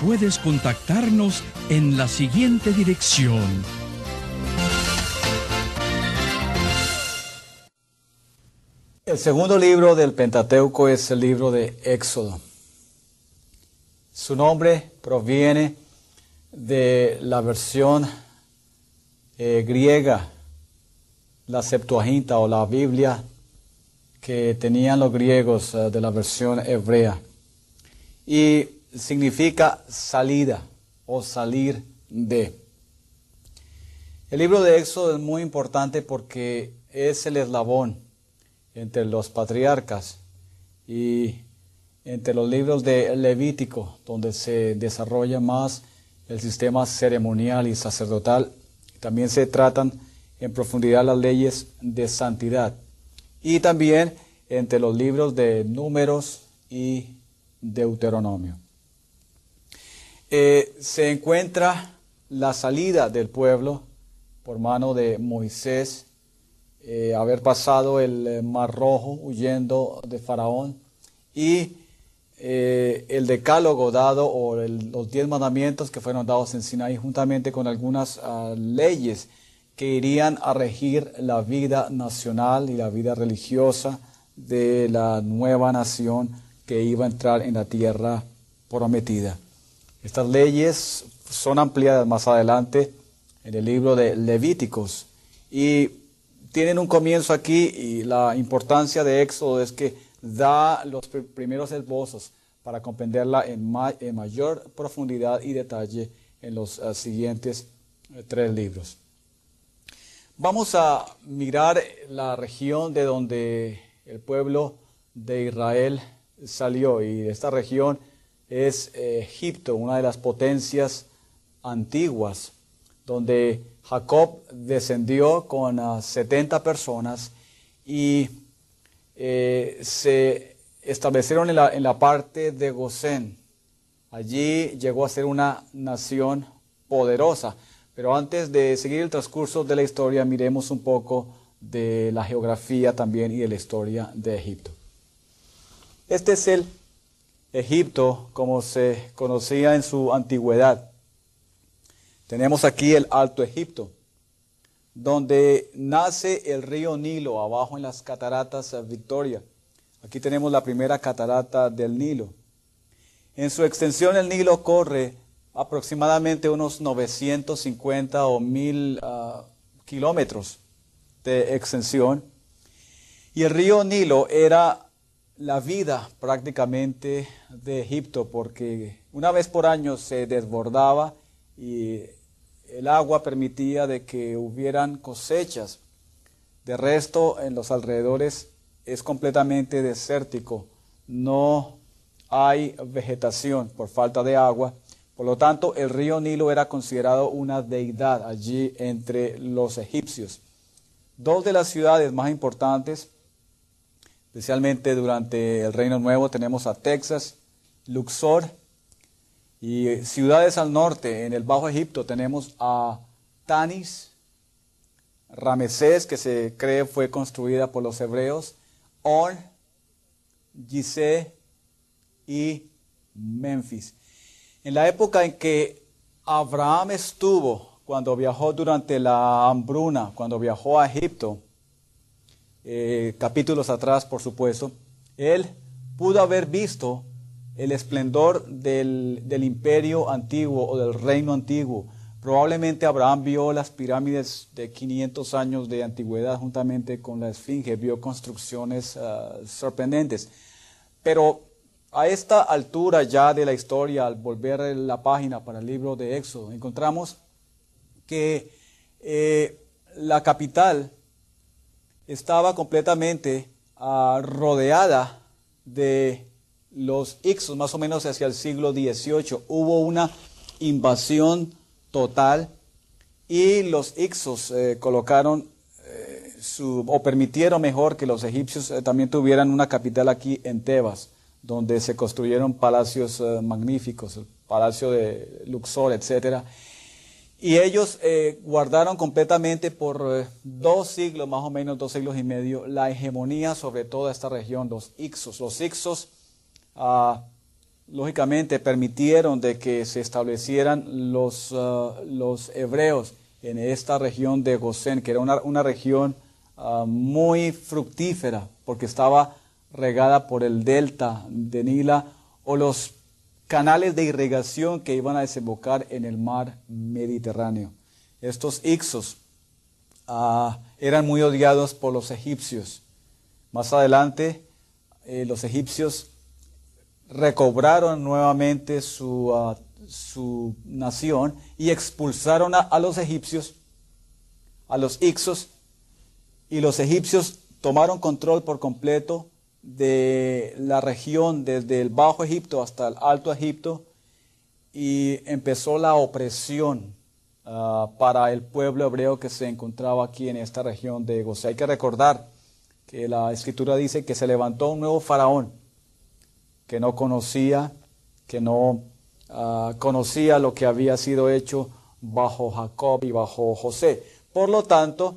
puedes contactarnos en la siguiente dirección. El segundo libro del Pentateuco es el libro de Éxodo. Su nombre proviene de la versión eh, griega, la Septuaginta o la Biblia que tenían los griegos eh, de la versión hebrea. Y significa salida o salir de. El libro de Éxodo es muy importante porque es el eslabón entre los patriarcas y entre los libros de Levítico, donde se desarrolla más el sistema ceremonial y sacerdotal. También se tratan en profundidad las leyes de santidad. Y también entre los libros de Números y Deuteronomio. Eh, se encuentra la salida del pueblo por mano de Moisés, eh, haber pasado el eh, Mar Rojo huyendo de Faraón y el decálogo dado o los diez mandamientos que fueron dados en Sinaí juntamente con algunas ah, leyes que irían a regir la vida nacional y la vida religiosa de la nueva nación que iba a entrar en la tierra prometida. Estas leyes son ampliadas más adelante en el libro de Levíticos y tienen un comienzo aquí y la importancia de Éxodo es que da los primeros esbozos para comprenderla en, mayor profundidad y detalle en los eh, siguientes eh, tres libros. Vamos a mirar la región de donde el pueblo de Israel salió y esta región es eh, Egipto, una de las potencias antiguas, donde Jacob descendió con 70 ah, personas y eh, se establecieron en la, en la parte de Gosén. Allí llegó a ser una nación poderosa. Pero antes de seguir el transcurso de la historia, miremos un poco de la geografía también y de la historia de Egipto. Este es el Egipto como se conocía en su antigüedad. Tenemos aquí el Alto Egipto, donde nace el río Nilo, abajo en las cataratas Victoria. Aquí tenemos la primera catarata del Nilo. En su extensión el Nilo corre aproximadamente unos 950 o 1000 ah, kilómetros de extensión. Y el río Nilo era la vida prácticamente de Egipto, porque una vez por año se desbordaba y el agua permitía de que hubieran cosechas. De resto, en los alrededores es completamente desértico, no hay vegetación por falta de agua. Por lo tanto, el río Nilo era considerado una deidad allí entre los egipcios. Dos de las ciudades más importantes especialmente durante el Reino Nuevo tenemos a Texas, Luxor y ciudades al norte, en el Bajo Egipto tenemos a Tanis, Ramesés, que se cree fue construida por los hebreos, Or, Gizeh y Memphis. En la época en que Abraham estuvo, cuando viajó durante la hambruna, cuando viajó a Egipto, eh, capítulos atrás, por supuesto, él pudo haber visto el esplendor del, del, imperio antiguo o del reino antiguo. Probablemente Abraham vio las pirámides de 500 años de antigüedad juntamente con la esfinge, vio construcciones ah, sorprendentes. Pero a esta altura ya de la historia, al volver la página para el libro de Éxodo, encontramos que eh, la capital estaba completamente ah, rodeada de los Ixos, más o menos hacia el siglo XVIII. Hubo una invasión total y los Ixos eh, colocaron eh, su, o permitieron mejor que los egipcios eh, también tuvieran una capital aquí en Tebas, donde se construyeron palacios magníficos, el palacio de Luxor, etcétera. Y ellos guardaron completamente por dos siglos, más o menos dos siglos y medio, la hegemonía sobre toda esta región, los Ixos. Los Ixos Ah, lógicamente permitieron de que se establecieran los, ah, los hebreos en esta región de Gosén, que era una, región ah, muy fructífera, porque estaba regada por el delta de Nila o los canales de irrigación que iban a desembocar en el mar Mediterráneo. Estos Ixos eran muy odiados por los egipcios. Más adelante, eh, los egipcios recobraron nuevamente su, ah, su nación y expulsaron a, los egipcios, a los Ixos, y los egipcios tomaron control por completo de la región desde el Bajo Egipto hasta el Alto Egipto y empezó la opresión ah, para el pueblo hebreo que se encontraba aquí en esta región de Gosé. Hay que recordar que la escritura dice que se levantó un nuevo faraón que no conocía, que no ah, conocía lo que había sido hecho bajo Jacob y bajo José. Por lo tanto,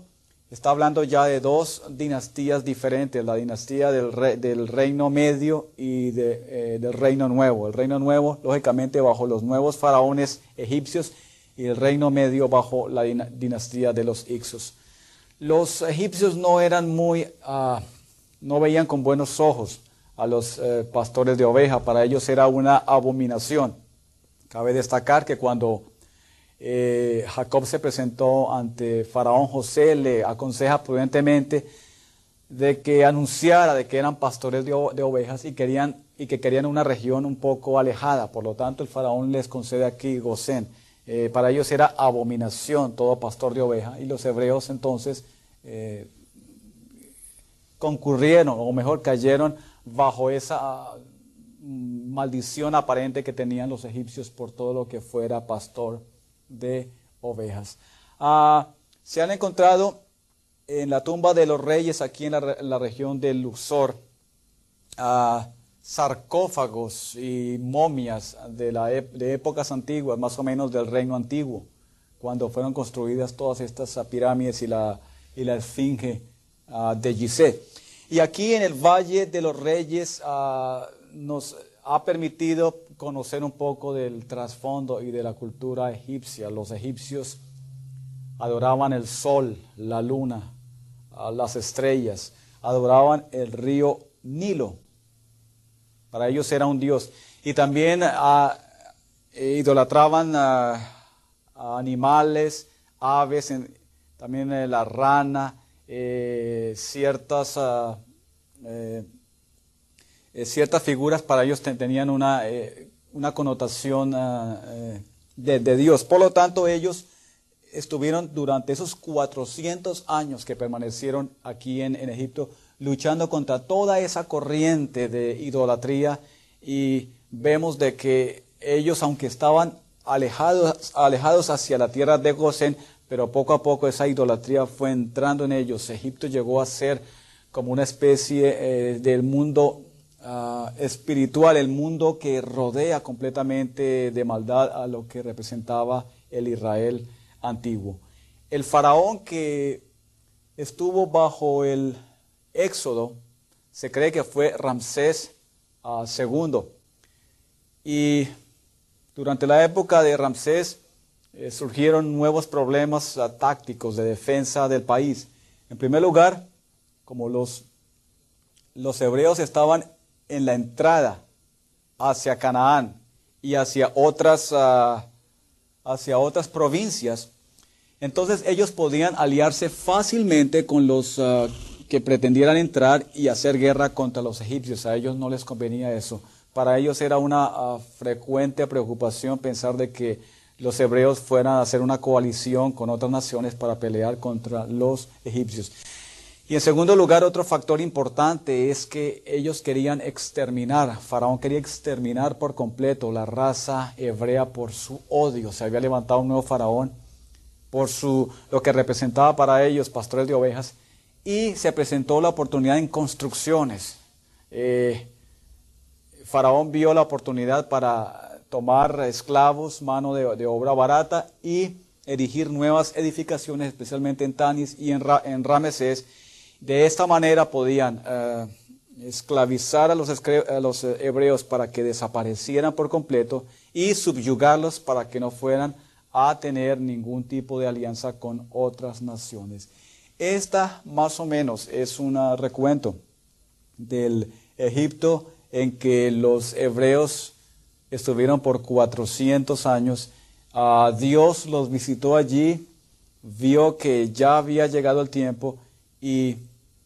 está hablando ya de dos dinastías diferentes, la dinastía del, Reino Medio y eh, del Reino Nuevo. El Reino Nuevo, lógicamente, bajo los nuevos faraones egipcios y el Reino Medio bajo la dinastía de los Ixos. Los egipcios no eran muy, ah, no veían con buenos ojos a los eh, pastores de oveja. Para ellos era una abominación. Cabe destacar que cuando eh, Jacob se presentó ante Faraón, José le aconseja prudentemente de que anunciara de que eran pastores de, ovejas y, querían, y que querían una región un poco alejada. Por lo tanto, el faraón les concede aquí Gosén. Eh, para ellos era abominación todo pastor de oveja y los hebreos entonces concurrieron, o mejor cayeron bajo esa mm, maldición aparente que tenían los egipcios por todo lo que fuera pastor de ovejas. Ah, se han encontrado en la tumba de los reyes aquí en la, región de Luxor ah, sarcófagos y momias de, la, de épocas antiguas, más o menos del reino antiguo, cuando fueron construidas todas estas pirámides y la, y la esfinge ah, de Gizeh. Y aquí en el Valle de los Reyes ah, nos ha permitido conocer un poco del trasfondo y de la cultura egipcia. Los egipcios adoraban el sol, la luna, las estrellas, adoraban el río Nilo. Para ellos era un dios. Y también ah, idolatraban animales, aves, también eh, la rana, eh, ciertas, ah, eh, eh, ciertas figuras para ellos tenían una, una connotación ah, de, Dios. Por lo tanto, ellos estuvieron durante esos 400 años que permanecieron aquí en, Egipto luchando contra toda esa corriente de idolatría y vemos de que ellos, aunque estaban alejados, alejados hacia la tierra de Gosén, pero poco a poco esa idolatría fue entrando en ellos. Egipto llegó a ser como una especie eh, del mundo ah, espiritual, el mundo que rodea completamente de maldad a lo que representaba el Israel antiguo. El faraón que estuvo bajo el éxodo, se cree que fue Ramsés II. Ah, y durante la época de Ramsés, eh, surgieron nuevos problemas tácticos de defensa del país. En primer lugar, como los, los hebreos estaban en la entrada hacia Canaán y hacia otras, ah, hacia otras provincias, entonces ellos podían aliarse fácilmente con los ah, que pretendieran entrar y hacer guerra contra los egipcios. A ellos no les convenía eso. Para ellos era una ah, frecuente preocupación pensar de que los hebreos fueran a hacer una coalición con otras naciones para pelear contra los egipcios. Y en segundo lugar, otro factor importante es que ellos querían exterminar, Faraón quería exterminar por completo la raza hebrea por su odio. Se había levantado un nuevo Faraón por su, lo que representaba para ellos pastores de ovejas y se presentó la oportunidad en construcciones. Eh, Faraón vio la oportunidad para tomar esclavos, mano de, obra barata y erigir nuevas edificaciones, especialmente en Tanis y en, Ramesés. De esta manera podían eh, esclavizar a los, eh, hebreos para que desaparecieran por completo y subyugarlos para que no fueran a tener ningún tipo de alianza con otras naciones. Esta más o menos es un recuento del Egipto en que los hebreos estuvieron por 400 años. Uh, Dios los visitó allí, vio que ya había llegado el tiempo y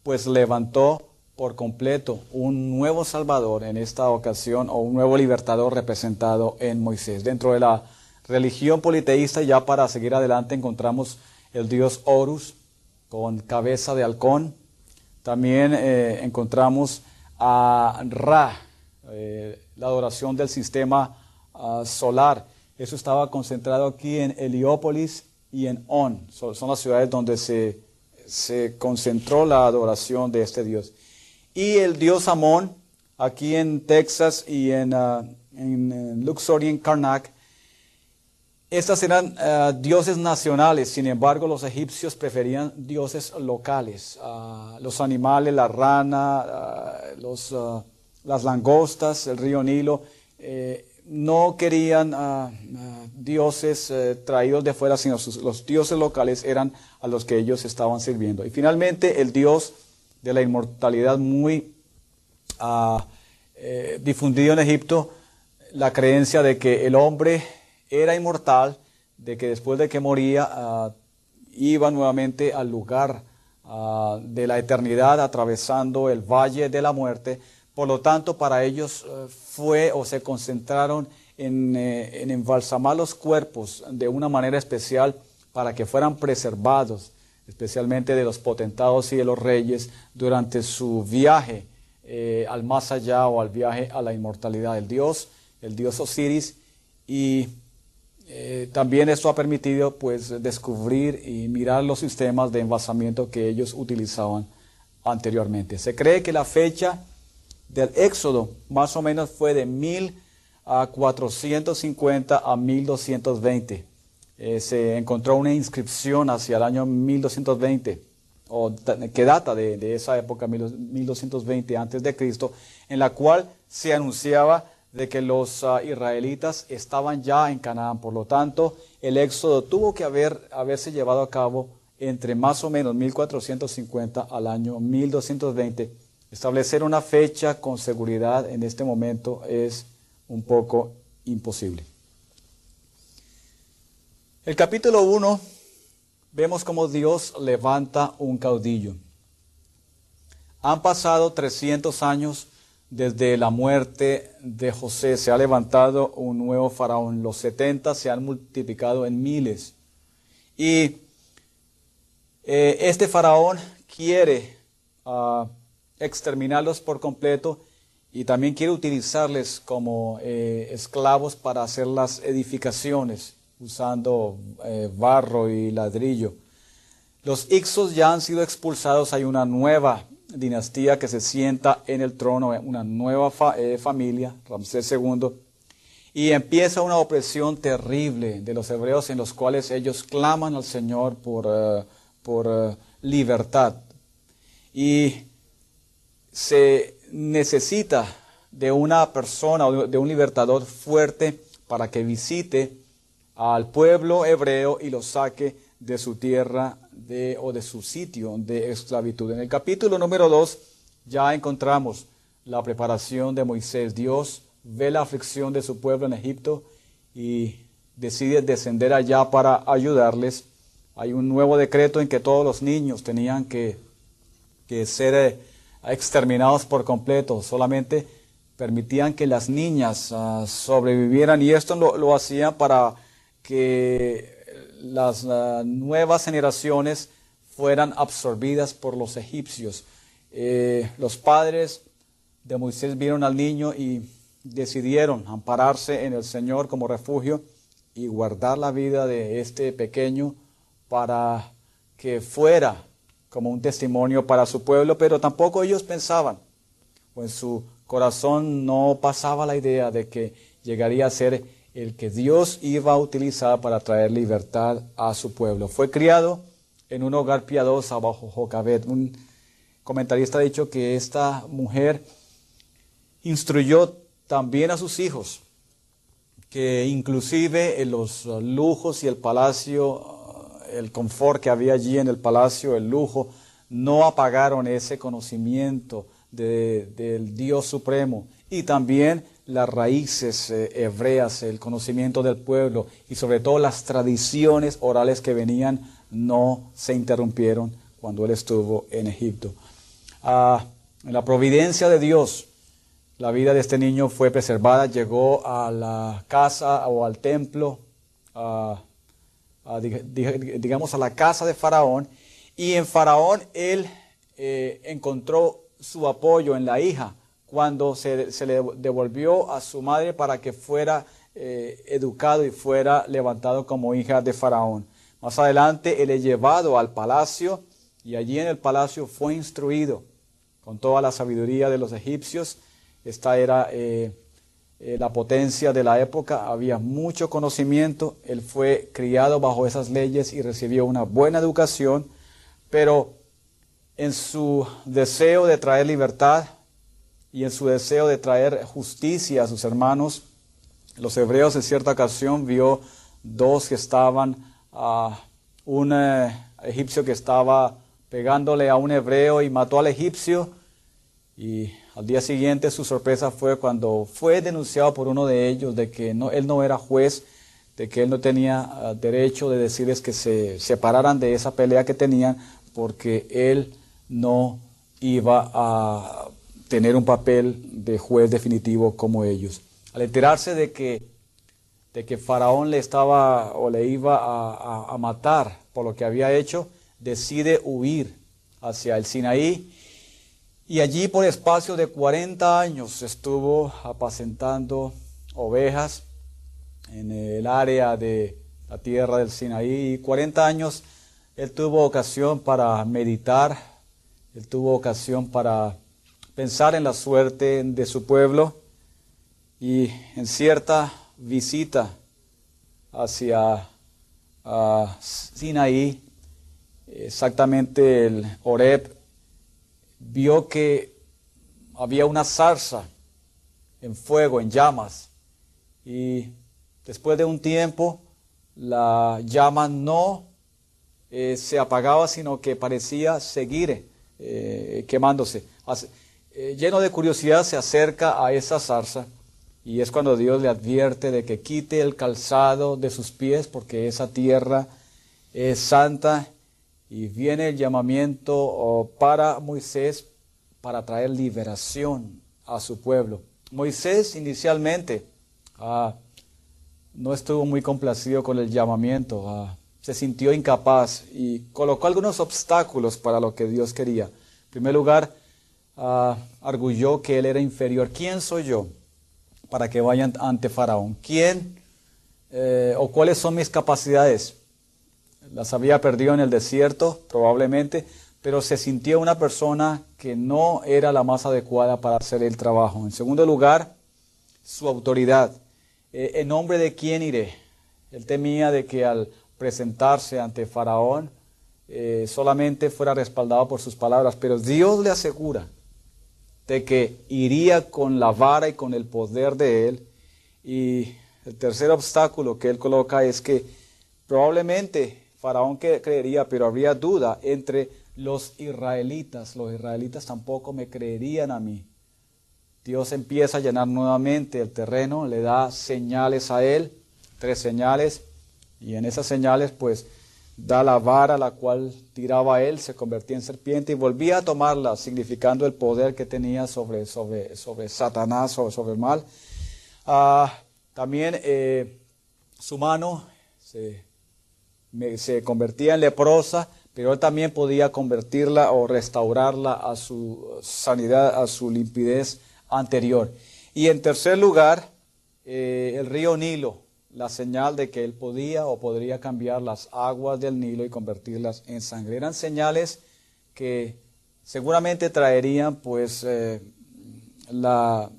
pues levantó por completo un nuevo Salvador en esta ocasión o un nuevo libertador representado en Moisés. Dentro de la religión politeísta, ya para seguir adelante, encontramos el dios Horus, con cabeza de halcón. También eh, encontramos a Ra, eh, la adoración del sistema ah, solar. Eso estaba concentrado aquí en Heliópolis y en On. son las ciudades donde se, se, concentró la adoración de este dios. Y el dios Amón, aquí en Texas y en, uh, Luxor y en Karnak, estas eran eh, dioses nacionales, sin embargo los egipcios preferían dioses locales. Ah, los animales, la rana, ah, los, ah, las langostas, el río Nilo, eh, no querían dioses eh, traídos de fuera, sino los dioses locales eran a los que ellos estaban sirviendo. Y finalmente el dios de la inmortalidad muy difundido en Egipto, la creencia de que el hombre era inmortal, de que después de que moría ah, iba nuevamente al lugar ah, de la eternidad atravesando el valle de la muerte. Por lo tanto, para ellos eh, fue o se concentraron en, eh, en, embalsamar los cuerpos de una manera especial para que fueran preservados, especialmente de los potentados y de los reyes, durante su viaje eh, al más allá o al viaje a la inmortalidad. del Dios, el Dios Osiris y eh, también esto ha permitido pues descubrir y mirar los sistemas de envasamiento que ellos utilizaban anteriormente. Se cree que la fecha del éxodo más o menos fue de 1450 a 1220. Eh, se encontró una inscripción hacia el año 1220, o que data de, de esa época, 1220 antes de Cristo, en la cual se anunciaba de que los ah, israelitas estaban ya en Canaán. Por lo tanto, el éxodo tuvo que haber, haberse llevado a cabo entre más o menos 1450 al año 1220. Establecer una fecha con seguridad en este momento es un poco imposible. El capítulo 1 vemos cómo Dios levanta un caudillo. Han pasado 300 años desde la muerte de José se ha levantado un nuevo faraón. Los 70 se han multiplicado en miles. Y eh, este faraón quiere ah, exterminarlos por completo y también quiere utilizarles como eh, esclavos para hacer las edificaciones usando eh, barro y ladrillo. Los Ixos ya han sido expulsados, hay una nueva dinastía que se sienta en el trono, una nueva eh, familia, Ramsés II, y empieza una opresión terrible de los hebreos en los cuales ellos claman al Señor por, por libertad. Y se necesita de una persona o de un libertador fuerte para que visite al pueblo hebreo y lo saque de su tierra de, o de su sitio de esclavitud. En el capítulo número 2 ya encontramos la preparación de Moisés. Dios ve la aflicción de su pueblo en Egipto y decide descender allá para ayudarles. Hay un nuevo decreto en que todos los niños tenían que, que ser eh, exterminados por completo. Solamente permitían que las niñas ah, sobrevivieran y esto lo, lo hacían para que las ah, nuevas generaciones fueran absorbidas por los egipcios. Eh, los padres de Moisés vieron al niño y decidieron ampararse en el Señor como refugio y guardar la vida de este pequeño para que fuera como un testimonio para su pueblo, pero tampoco ellos pensaban, o en su corazón no pasaba la idea de que llegaría a ser el que Dios iba a utilizar para traer libertad a su pueblo. Fue criado en un hogar piadoso bajo Jocabet. Un comentarista ha dicho que esta mujer instruyó también a sus hijos, que inclusive en los lujos y el palacio, el confort que había allí en el palacio, el lujo, no apagaron ese conocimiento del Dios Supremo. Y también las raíces eh, hebreas, el conocimiento del pueblo y sobre todo las tradiciones orales que venían no se interrumpieron cuando él estuvo en Egipto. Ah, en la providencia de Dios, la vida de este niño fue preservada, llegó a la casa o al templo, digamos a la casa de Faraón, y en Faraón él eh, encontró su apoyo en la hija cuando se, le devolvió a su madre para que fuera eh, educado y fuera levantado como hija de Faraón. Más adelante él es llevado al palacio y allí en el palacio fue instruido con toda la sabiduría de los egipcios. Esta era eh, eh, la potencia de la época, había mucho conocimiento, él fue criado bajo esas leyes y recibió una buena educación, pero en su deseo de traer libertad, y en su deseo de traer justicia a sus hermanos, los hebreos en cierta ocasión vio dos que estaban, a un eh, egipcio que estaba pegándole a un hebreo y mató al egipcio. Y al día siguiente su sorpresa fue cuando fue denunciado por uno de ellos de que él no era juez, de que él no tenía ah, derecho de decirles que se separaran de esa pelea que tenían porque él no iba a tener un papel de juez definitivo como ellos. Al enterarse de que, Faraón le estaba o le iba a matar por lo que había hecho, decide huir hacia el Sinaí y allí por espacio de 40 años estuvo apacentando ovejas en el área de la tierra del Sinaí. Y 40 años él tuvo ocasión para meditar, él tuvo ocasión para pensar en la suerte de su pueblo y en cierta visita hacia Sinaí, exactamente el Oreb, vio que había una zarza en fuego, en llamas, y después de un tiempo la llama no eh, se apagaba, sino que parecía seguir eh, quemándose. Eh, lleno de curiosidad, se acerca a esa zarza y es cuando Dios le advierte de que quite el calzado de sus pies porque esa tierra es santa y viene el llamamiento oh, para Moisés para traer liberación a su pueblo. Moisés inicialmente ah, no estuvo muy complacido con el llamamiento, ah, se sintió incapaz y colocó algunos obstáculos para lo que Dios quería. En primer lugar, uh, arguyó que él era inferior. ¿Quién soy yo para que vayan ante Faraón? ¿Quién eh, o cuáles son mis capacidades? Las había perdido en el desierto, probablemente, pero se sintió una persona que no era la más adecuada para hacer el trabajo. En segundo lugar, su autoridad. Eh, ¿En nombre de quién iré? Él temía de que al presentarse ante Faraón eh, solamente fuera respaldado por sus palabras, pero Dios le asegura de que iría con la vara y con el poder de él. Y el tercer obstáculo que él coloca es que probablemente Faraón creería, pero habría duda entre los israelitas. Los israelitas tampoco me creerían a mí. Dios empieza a llenar nuevamente el terreno, le da señales a él, tres señales, y en esas señales pues da la vara la cual tiraba él, se convertía en serpiente y volvía a tomarla, significando el poder que tenía sobre, sobre, sobre Satanás o sobre el mal. Ah, también eh, su mano se, se convertía en leprosa, pero él también podía convertirla o restaurarla a su sanidad, a su limpidez anterior. Y en tercer lugar, eh, el río Nilo, la señal de que él podía o podría cambiar las aguas del Nilo y convertirlas en sangre. Eran señales que seguramente traerían pues eh, la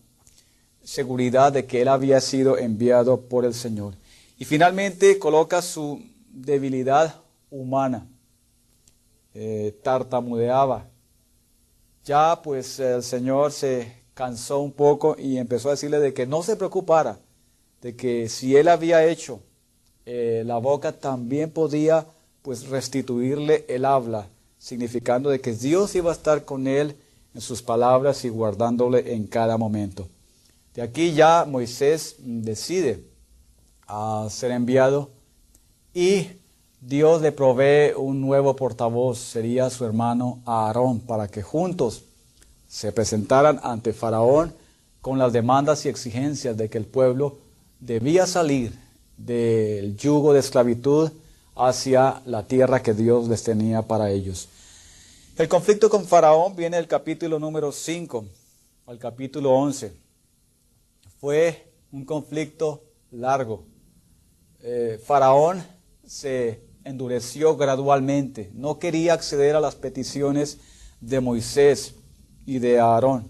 seguridad de que él había sido enviado por el Señor. Y finalmente coloca su debilidad humana. Eh, tartamudeaba. Ya pues el Señor se cansó un poco y empezó a decirle de que no se preocupara, de que si él había hecho eh, la boca también podía pues restituirle el habla, significando de que Dios iba a estar con él en sus palabras y guardándole en cada momento. De aquí ya Moisés decide a ser enviado y Dios le provee un nuevo portavoz, sería su hermano Aarón, para que juntos se presentaran ante Faraón con las demandas y exigencias de que el pueblo debía salir del yugo de esclavitud hacia la tierra que Dios les tenía para ellos. El conflicto con Faraón viene del capítulo número 5 al capítulo 11. Fue un conflicto largo. Eh, Faraón se endureció gradualmente, no quería acceder a las peticiones de Moisés y de Aarón.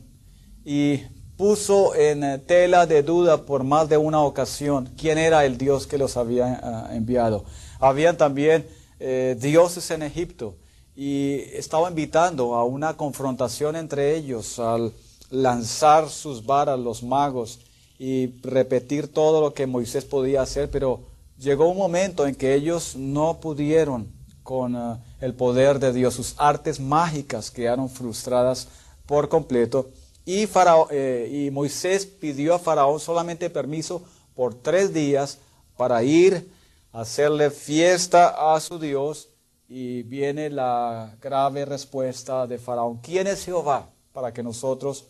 Y puso en tela de duda por más de una ocasión quién era el Dios que los había ah, enviado. Habían también eh, dioses en Egipto y estaba invitando a una confrontación entre ellos al lanzar sus varas los magos y repetir todo lo que Moisés podía hacer, pero llegó un momento en que ellos no pudieron con ah, el poder de Dios, sus artes mágicas quedaron frustradas por completo. Y, eh, y Moisés pidió a Faraón solamente permiso por tres días para ir a hacerle fiesta a su Dios. Y viene la grave respuesta de Faraón. ¿Quién es Jehová? Para que nosotros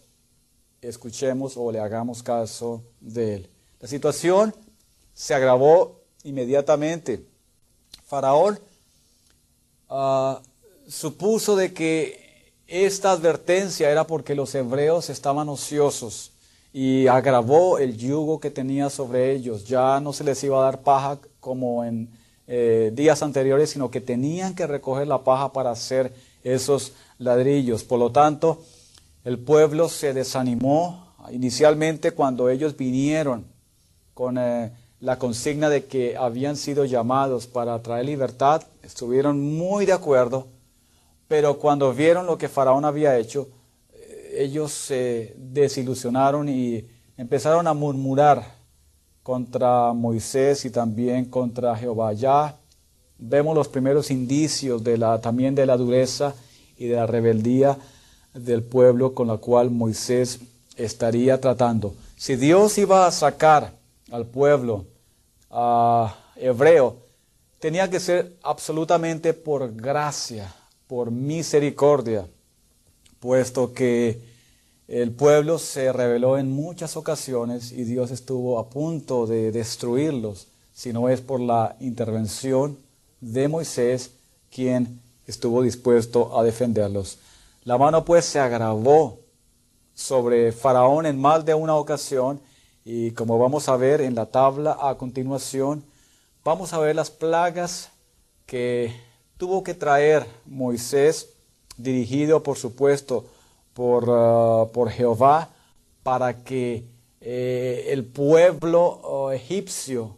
escuchemos o le hagamos caso de él. La situación se agravó inmediatamente. Faraón ah, supuso de que esta advertencia era porque los hebreos estaban ociosos y agravó el yugo que tenía sobre ellos. Ya no se les iba a dar paja como en eh, días anteriores, sino que tenían que recoger la paja para hacer esos ladrillos. Por lo tanto, el pueblo se desanimó inicialmente cuando ellos vinieron con eh, la consigna de que habían sido llamados para traer libertad. Estuvieron muy de acuerdo pero cuando vieron lo que Faraón había hecho, eh, ellos se desilusionaron y empezaron a murmurar contra Moisés y también contra Jehová. Ya vemos los primeros indicios de la, también de la dureza y de la rebeldía del pueblo con la cual Moisés estaría tratando. Si Dios iba a sacar al pueblo hebreo, tenía que ser absolutamente por gracia, por misericordia, puesto que el pueblo se rebeló en muchas ocasiones y Dios estuvo a punto de destruirlos, si no es por la intervención de Moisés, quien estuvo dispuesto a defenderlos. La mano pues se agravó sobre Faraón en más de una ocasión y como vamos a ver en la tabla a continuación, vamos a ver las plagas que tuvo que traer Moisés, dirigido por supuesto por, ah, por Jehová, para que eh, el pueblo oh, egipcio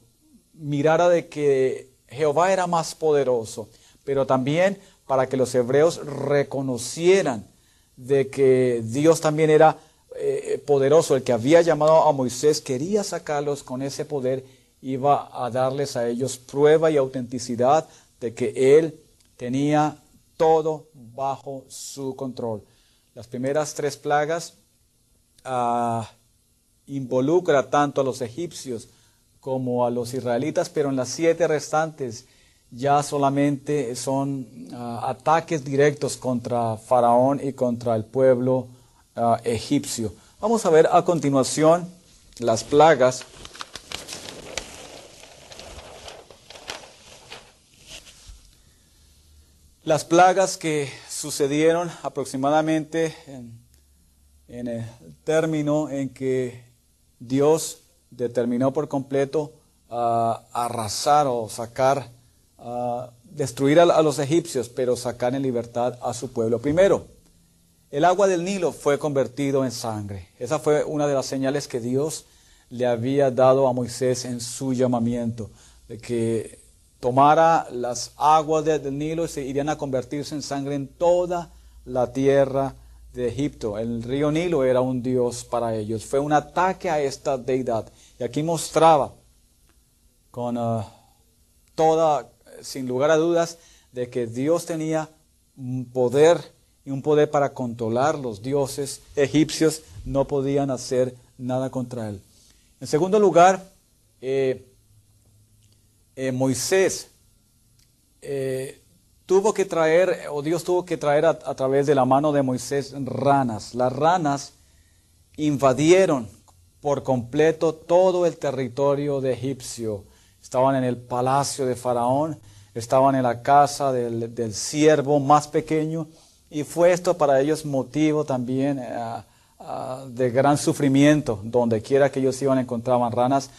mirara de que Jehová era más poderoso, pero también para que los hebreos reconocieran de que Dios también era eh, poderoso, el que había llamado a Moisés quería sacarlos con ese poder, iba a darles a ellos prueba y autenticidad de que Él tenía todo bajo su control. Las primeras tres plagas uh, involucra tanto a los egipcios como a los israelitas, pero en las siete restantes ya solamente son ah, ataques directos contra Faraón y contra el pueblo ah, egipcio. Vamos a ver a continuación las plagas. Las plagas que sucedieron aproximadamente en, el término en que Dios determinó por completo a arrasar o sacar, destruir a, los egipcios, pero sacar en libertad a su pueblo. Primero, el agua del Nilo fue convertido en sangre. Esa fue una de las señales que Dios le había dado a Moisés en su llamamiento, de que tomara las aguas del Nilo y se irían a convertirse en sangre en toda la tierra de Egipto. El río Nilo era un dios para ellos. Fue un ataque a esta deidad. Y aquí mostraba con uh, toda, sin lugar a dudas, de que Dios tenía un poder y un poder para controlar los dioses egipcios, no podían hacer nada contra él. En segundo lugar, eh, eh, Moisés eh, tuvo que traer, o Dios tuvo que traer a, través de la mano de Moisés ranas. Las ranas invadieron por completo todo el territorio de Egipcio. Estaban en el palacio de Faraón, estaban en la casa del, del siervo más pequeño, y fue esto para ellos motivo también eh, de gran sufrimiento. Donde quiera que ellos iban encontraban ranas.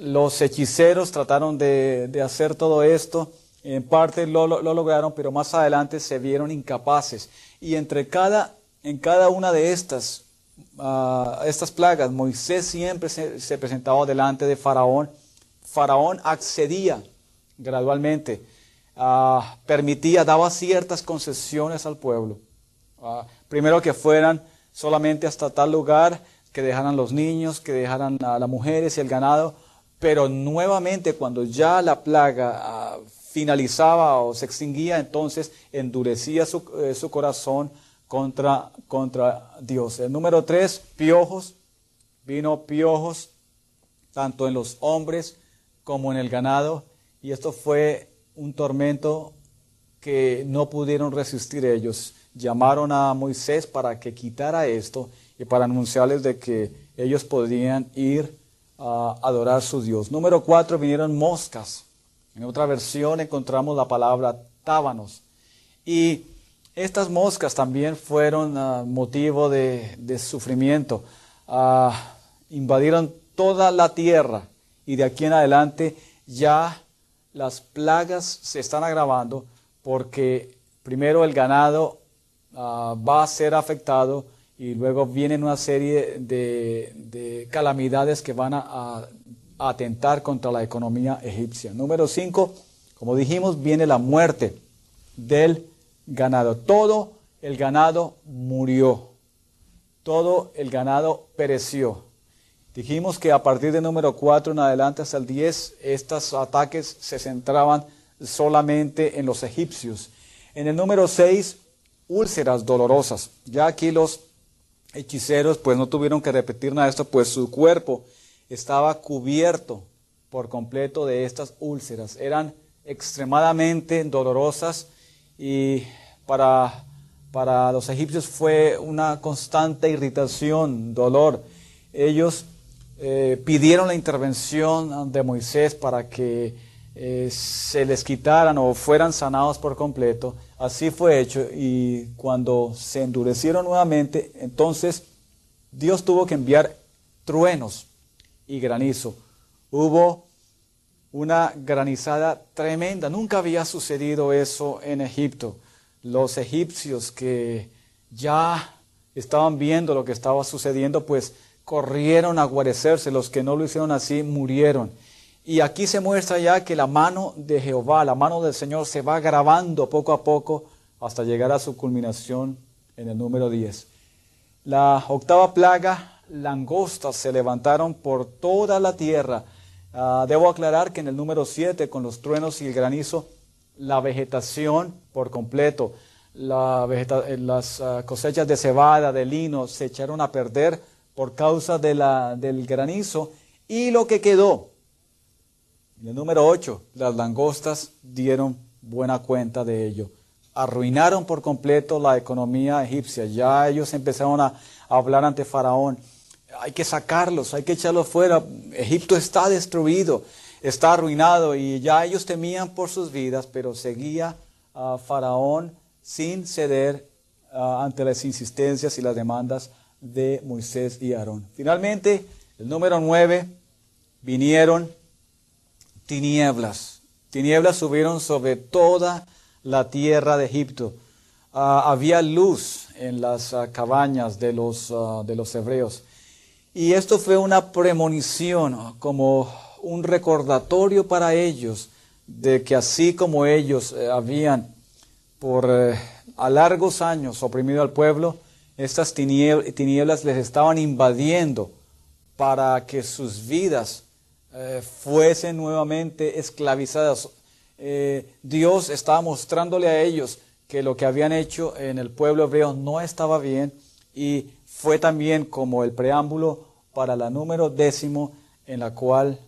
Los hechiceros trataron de, de hacer todo esto en parte lo, lograron, pero más adelante se vieron incapaces. Y entre cada, en cada una de estas, ah, estas plagas, Moisés siempre se, presentaba delante de Faraón. Faraón accedía gradualmente, ah, permitía, daba ciertas concesiones al pueblo. Ah, primero que fueran solamente hasta tal lugar, que dejaran los niños, que dejaran a las mujeres y el ganado, pero nuevamente cuando ya la plaga finalizaba o se extinguía, entonces endurecía su, eh, su corazón contra, contra Dios. El número tres, piojos. Vino piojos tanto en los hombres como en el ganado. Y esto fue un tormento que no pudieron resistir ellos. Llamaron a Moisés para que quitara esto y para anunciarles de que ellos podían ir a adorar su Dios. Número cuatro, vinieron moscas. En otra versión encontramos la palabra tábanos. Y estas moscas también fueron ah, motivo de, sufrimiento. Ah, invadieron toda la tierra y de aquí en adelante ya las plagas se están agravando porque primero el ganado ah, va a ser afectado y luego vienen una serie de, calamidades que van a atentar contra la economía egipcia. Número 5, como dijimos, viene la muerte del ganado. Todo el ganado murió. Todo el ganado pereció. Dijimos que a partir de número 4 en adelante hasta el 10, estos ataques se centraban solamente en los egipcios. En el número 6, úlceras dolorosas. Ya aquí los hechiceros pues no tuvieron que repetir nada de esto, pues su cuerpo estaba cubierto por completo de estas úlceras. Eran extremadamente dolorosas y para, para los egipcios fue una constante irritación, dolor. Ellos eh, pidieron la intervención de Moisés para que eh, se les quitaran o fueran sanados por completo. Así fue hecho y cuando se endurecieron nuevamente, entonces Dios tuvo que enviar truenos y granizo. Hubo una granizada tremenda. Nunca había sucedido eso en Egipto. Los egipcios que ya estaban viendo lo que estaba sucediendo, pues corrieron a guarecerse. Los que no lo hicieron así murieron. Y aquí se muestra ya que la mano de Jehová, la mano del Señor, se va grabando poco a poco hasta llegar a su culminación en el número 10. La octava plaga langostas se levantaron por toda la tierra. Ah, debo aclarar que en el número 7, con los truenos y el granizo, la vegetación por completo, eh, las ah, cosechas de cebada, de lino, se echaron a perder por causa del granizo y lo que quedó En el número 8, las langostas dieron buena cuenta de ello. Arruinaron por completo la economía egipcia. Ya ellos empezaron a hablar ante Faraón. Hay que sacarlos, hay que echarlos fuera. Egipto está destruido, está arruinado y ya ellos temían por sus vidas, pero seguía a Faraón sin ceder ah, ante las insistencias y las demandas de Moisés y Aarón. Finalmente, el número 9, vinieron tinieblas. Tinieblas subieron sobre toda la tierra de Egipto. Ah, había luz en las ah, cabañas de los, ah, de los hebreos. Y esto fue una premonición, como un recordatorio para ellos de que así como ellos eh, habían por eh, a largos años oprimido al pueblo, estas tinieblas les estaban invadiendo para que sus vidas eh, fuesen nuevamente esclavizadas. Eh, Dios estaba mostrándole a ellos que lo que habían hecho en el pueblo hebreo no estaba bien y fue también como el preámbulo para la número décimo en la cual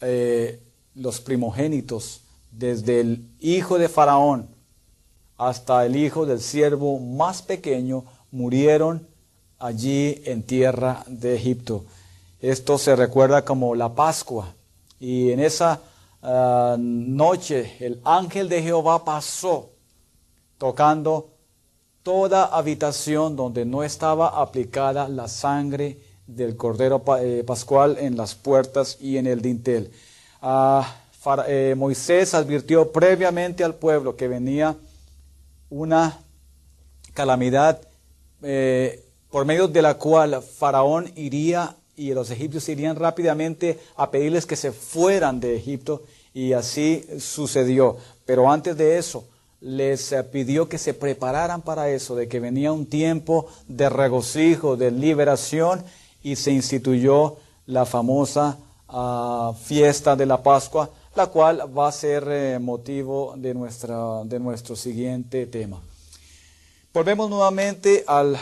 eh, los primogénitos, desde el hijo de Faraón hasta el hijo del siervo más pequeño, murieron allí en tierra de Egipto. Esto se recuerda como la Pascua. Y en esa ah, noche el ángel de Jehová pasó tocando toda habitación donde no estaba aplicada la sangre del Cordero eh, Pascual en las puertas y en el dintel. Ah, eh, Moisés advirtió previamente al pueblo que venía una calamidad eh, por medio de la cual Faraón iría y los egipcios irían rápidamente a pedirles que se fueran de Egipto y así sucedió. Pero antes de eso, les eh, pidió que se prepararan para eso, de que venía un tiempo de regocijo, de liberación y se instituyó la famosa ah, fiesta de la Pascua, la cual va a ser eh, motivo de, nuestra, de nuestro siguiente tema. Volvemos nuevamente al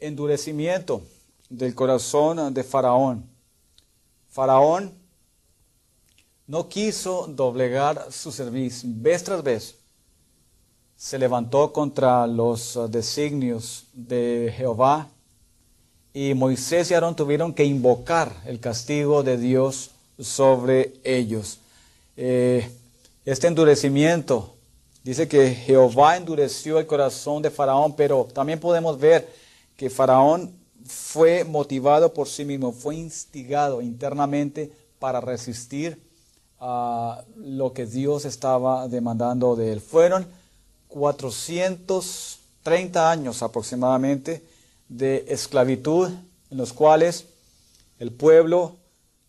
endurecimiento del corazón de Faraón. Faraón no quiso doblegar su servicio. Vez tras vez se levantó contra los designios de Jehová y Moisés y Aarón tuvieron que invocar el castigo de Dios sobre ellos. Eh, este endurecimiento, dice que Jehová endureció el corazón de Faraón, pero también podemos ver que Faraón fue motivado por sí mismo, fue instigado internamente para resistir a lo que Dios estaba demandando de él. Fueron 430 años aproximadamente de esclavitud en los cuales el pueblo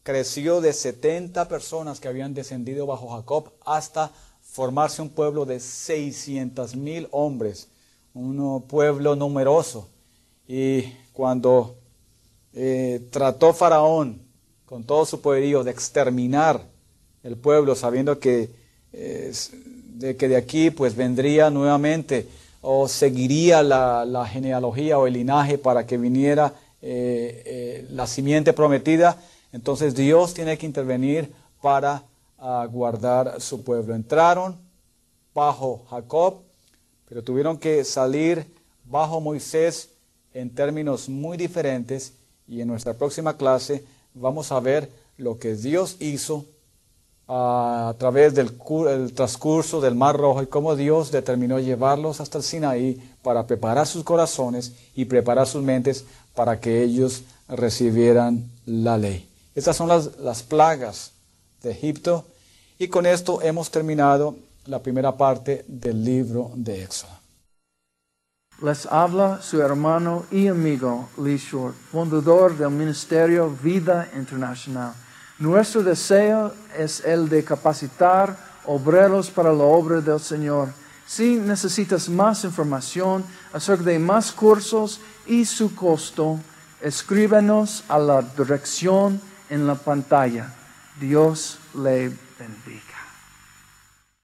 creció de 70 personas que habían descendido bajo Jacob hasta formarse un pueblo de 600 mil hombres, un pueblo numeroso. Y cuando eh, trató Faraón con todo su poderío de exterminar el pueblo, sabiendo que, de, que de aquí pues vendría nuevamente o seguiría la, genealogía o el linaje para que viniera eh, eh, la simiente prometida, entonces Dios tiene que intervenir para ah, guardar su pueblo. Entraron bajo Jacob, pero tuvieron que salir bajo Moisés en términos muy diferentes y en nuestra próxima clase vamos a ver lo que Dios hizo a través del transcurso del Mar Rojo y cómo Dios determinó llevarlos hasta el Sinaí para preparar sus corazones y preparar sus mentes para que ellos recibieran la ley. Estas son las, las plagas de Egipto y con esto hemos terminado la primera parte del libro de Éxodo. Les habla su hermano y amigo Lee Short, fundador del Ministerio Vida Internacional. Nuestro deseo es el de capacitar obreros para la obra del Señor. Si necesitas más información acerca de más cursos y su costo, escríbenos a la dirección en la pantalla. Dios le than be.